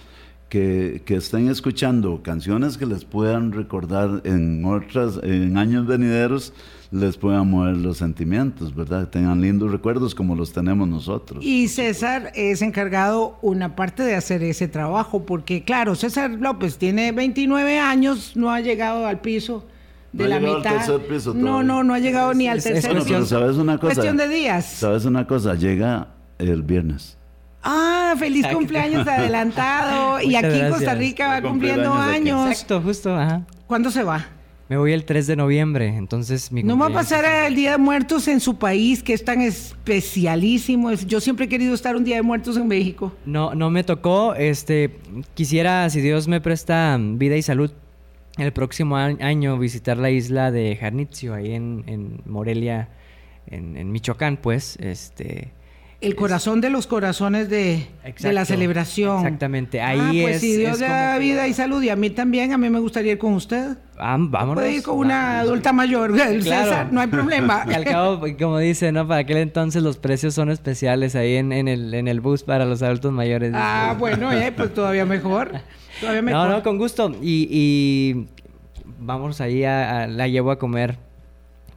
S3: que, que, estén escuchando canciones que les puedan recordar en otras, en años venideros, les puedan mover los sentimientos, ¿verdad? Tengan lindos recuerdos como los tenemos nosotros.
S2: Y César es encargado una parte de hacer ese trabajo, porque claro, César López tiene 29 años, no ha llegado al piso de la mitad. no, no, no ha llegado ni al tercer
S3: piso. ¿sabes una cosa?
S2: Cuestión de días.
S3: ¿Sabes una cosa? Llega el viernes.
S2: Ah, feliz cumpleaños adelantado. y aquí en Costa Rica va cumpliendo años.
S4: Exacto, justo. Ajá.
S2: ¿Cuándo se va?
S4: Me voy el 3 de noviembre, entonces mi
S2: No va a pasar el Día de Muertos en su país, que es tan especialísimo. Yo siempre he querido estar un Día de Muertos en México.
S4: No, no me tocó. Este, quisiera, si Dios me presta vida y salud, el próximo año visitar la isla de Jarnitzio, ahí en, Morelia, en, en, Michoacán, pues, este
S2: el corazón de los corazones de, la celebración.
S4: Exactamente, ahí
S2: ah, pues si Dios da vida y salud, y a mí también, a mí me gustaría ir con usted.
S4: Ah, vámonos.
S2: Puede ir con una adulta mayor, César, no hay problema.
S4: Y al cabo, como dice, ¿no? Para aquel entonces los precios son especiales ahí en, el, en el bus para los adultos mayores.
S2: Ah, bueno, eh, pues todavía mejor. Todavía mejor.
S4: No, no, con gusto. Y, vamos ahí a, la llevo a comer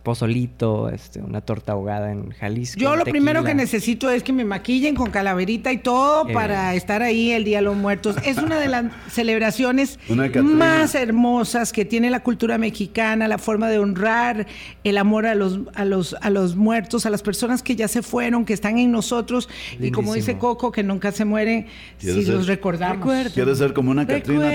S4: pozolito, este, una torta ahogada en Jalisco.
S2: Yo lo primero que necesito es que me maquillen con calaverita y todo eh. para estar ahí el Día de los Muertos. Es una de las celebraciones más hermosas que tiene la cultura mexicana, la forma de honrar el amor a los, a los, a los muertos, a las personas que ya se fueron, que están en nosotros. Y como dice Coco, que nunca se mueren si los recordamos.
S3: Quiere ser como una Catrina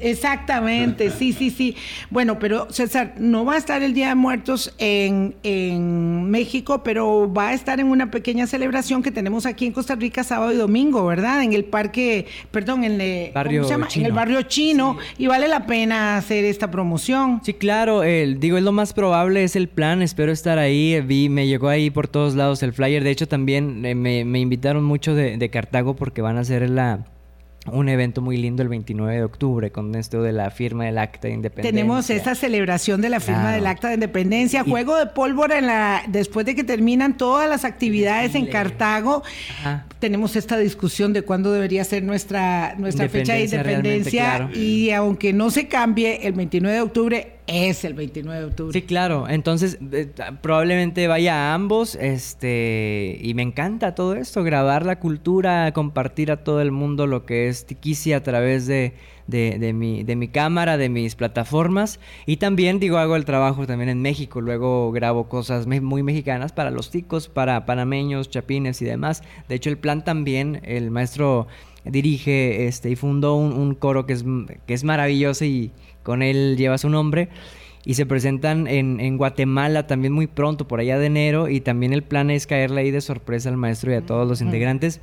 S2: Exactamente, sí, sí, sí. Bueno, pero César, no va a estar el Día de Muertos en, en, México, pero va a estar en una pequeña celebración que tenemos aquí en Costa Rica sábado y domingo, ¿verdad? En el parque, perdón, en, el barrio chino. En el barrio chino. Y vale la pena hacer esta promoción.
S4: Sí, claro. El, digo, es lo más probable, es el plan. Espero estar ahí. Vi, me llegó ahí por todos lados el flyer. De hecho, también eh, me, me, invitaron mucho de, de Cartago porque van a hacer la un evento muy lindo el 29 de octubre con esto de la firma del acta de independencia.
S2: Tenemos esta celebración de la firma del acta de independencia, juego de pólvora en la después de que terminan todas las actividades en Cartago. Tenemos esta discusión de cuándo debería ser nuestra nuestra fecha de independencia y aunque no se cambie el 29 de octubre es el 29 de octubre.
S4: Sí, claro. Entonces, eh, probablemente vaya a ambos. Este. Y me encanta todo esto. Grabar la cultura, compartir a todo el mundo lo que es Tikisi a través de, de, mi, de mi cámara, de mis plataformas. Y también, digo, hago el trabajo también en México. Luego grabo cosas muy mexicanas para los ticos, para panameños, chapines y demás. De hecho, el plan también, el maestro dirige este y fundó un, un coro que es, que es maravilloso y con él lleva su nombre. Y se presentan en, en, Guatemala también muy pronto, por allá de enero. Y también el plan es caerle ahí de sorpresa al maestro y a todos los integrantes.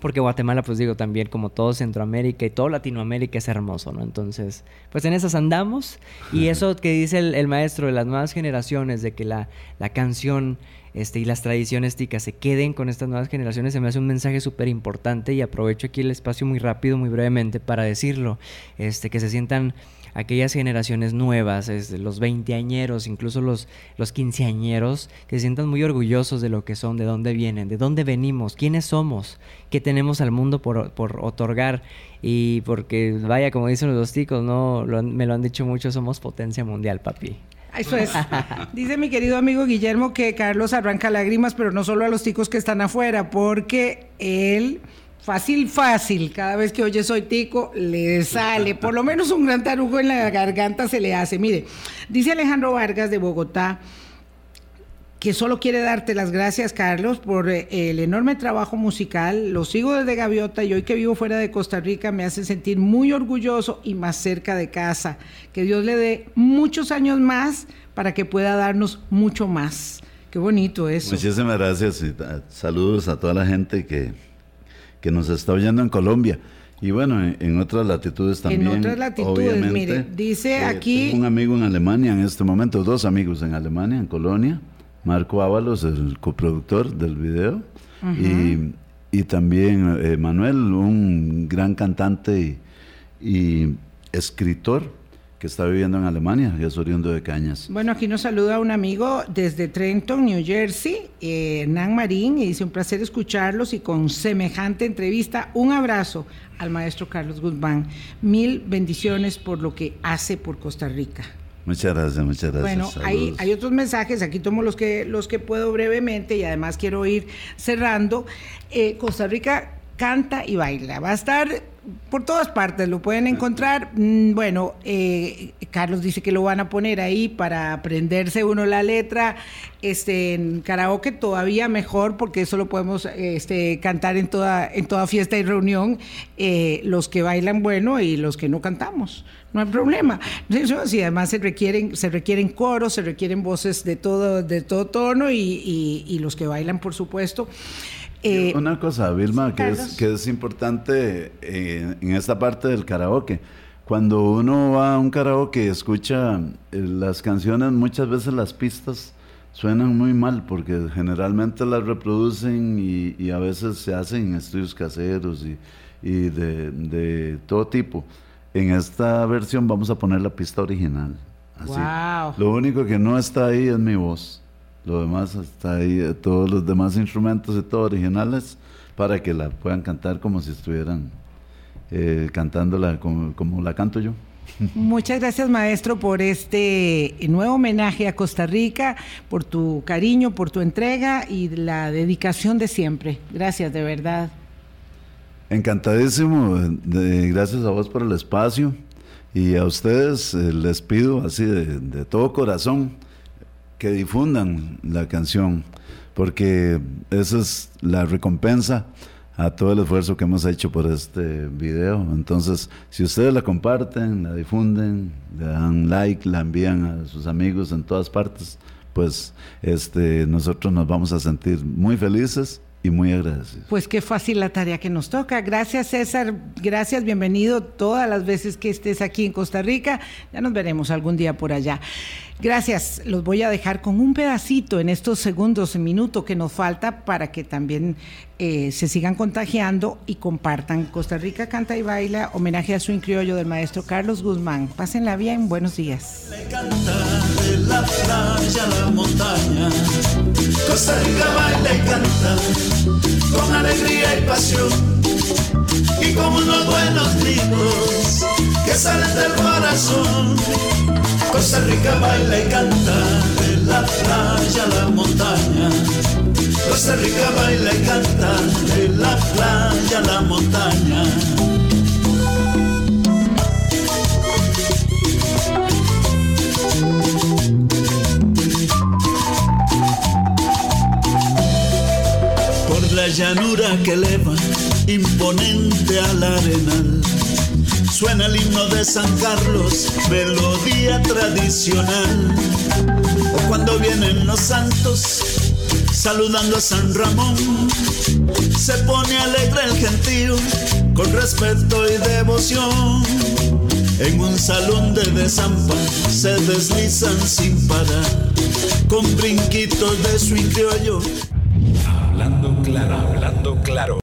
S4: Porque Guatemala, pues digo, también como todo Centroamérica y todo Latinoamérica es hermoso, ¿no? Entonces, pues en esas andamos. Y eso que dice el, maestro de las nuevas generaciones, de que la, la canción este, y las tradiciones ticas se queden con estas nuevas generaciones, se me hace un mensaje súper importante y aprovecho aquí el espacio muy rápido, muy brevemente para decirlo. Este, que se sientan aquellas generaciones nuevas, los veinteañeros, incluso los, los quinceañeros, que se sientan muy orgullosos de lo que son, de dónde vienen, de dónde venimos, quiénes somos, qué tenemos al mundo por, por otorgar. Y porque, vaya, como dicen los dos ticos, ¿no? me lo han dicho mucho, somos potencia mundial, papi.
S2: Eso es. Dice mi querido amigo Guillermo que Carlos arranca lágrimas, pero no solo a los ticos que están afuera, porque él fácil, fácil. Cada vez que oye soy tico, le sale. Por lo menos un gran tarugo en la garganta se le hace. Mire, dice Alejandro Vargas de Bogotá que solo quiere darte las gracias, Carlos, por eh, el enorme trabajo musical. Lo sigo desde Gaviota y hoy que vivo fuera de Costa Rica me hace sentir muy orgulloso y más cerca de casa. Que Dios le dé muchos años más para que pueda darnos mucho más. Qué bonito eso.
S3: Muchísimas gracias y saludos a toda la gente que, que nos está oyendo en Colombia. Y bueno, en, otras latitudes también.
S2: En otras latitudes, mire, dice aquí...
S3: un amigo en Alemania en este momento, dos amigos en Alemania, en Colonia Marco Ábalos, el coproductor del video, y, también eh, Manuel, un gran cantante y, escritor que está viviendo en Alemania y es oriundo de Cañas.
S2: Bueno, aquí nos saluda un amigo desde Trenton, New Jersey, eh, Hernán Marín, y dice un placer escucharlos y con semejante entrevista, un abrazo al maestro Carlos Guzmán. Mil bendiciones por lo que hace por Costa Rica.
S3: Muchas gracias, muchas gracias.
S2: Bueno, hay, hay, otros mensajes, aquí tomo los que, los que puedo brevemente y además quiero ir cerrando. Eh, Costa Rica canta y baila. Va a estar por todas partes, lo pueden encontrar. Mm, bueno, eh, Carlos dice que lo van a poner ahí para aprenderse uno la letra. Este, en karaoke todavía mejor, porque eso lo podemos este, cantar en toda, en toda fiesta y reunión. Eh, los que bailan bueno y los que no cantamos. No hay problema. Sí, además se requieren, se requieren coros, se requieren voces de todo, de todo tono y, y los que bailan, por supuesto.
S3: Eh, Una cosa, Vilma, que es, que es importante eh, en esta parte del karaoke. Cuando uno va a un karaoke y escucha eh, las canciones, muchas veces las pistas suenan muy mal porque generalmente las reproducen y, a veces se hacen en estudios caseros y, de, todo tipo. En esta versión vamos a poner la pista original. Lo único que no está ahí es mi voz. Lo demás está ahí, eh, todos los demás instrumentos y todo originales para que la puedan cantar como si estuvieran eh, cantándola como, como la canto yo.
S2: Muchas gracias, maestro, por este nuevo homenaje a Costa Rica, por tu cariño, por tu entrega y la dedicación de siempre. Gracias, de verdad.
S3: Encantadísimo, gracias a vos por el espacio y a ustedes eh, les pido así de todo corazón que difundan la canción, porque esa es la recompensa a todo el esfuerzo que hemos hecho por este video. Entonces, si ustedes la comparten, la difunden, le dan like, la envían a sus amigos en todas partes, pues este, nosotros nos vamos a sentir muy felices y muy agradecidos.
S2: Pues qué fácil la tarea que nos toca. Gracias César, gracias, bienvenido todas las veces que estés aquí en Costa Rica. Ya nos veremos algún día por allá. Gracias, los voy a dejar con un pedacito en estos segundos, minutos que nos falta para que también eh, se sigan contagiando y compartan. Costa Rica canta y baila, homenaje al swing criollo del maestro Carlos Guzmán. Pásenla bien, buenos días.
S5: Le canta de la playa la montaña. Costa Rica baila y canta con alegría y pasión y como unos buenos gritos que salen del corazón Costa Rica baila y canta de la playa a la montaña. Costa Rica baila y canta de la playa a la montaña. Por la llanura que eleva, imponente al arenal Suena el himno de San Carlos, melodía tradicional. O cuando vienen los santos, saludando a San Ramón, se pone alegre el gentío, con respeto y devoción. En un salón de desampa se deslizan sin parar, con brinquitos de su criollo.
S1: Hablando claro, hablando claro.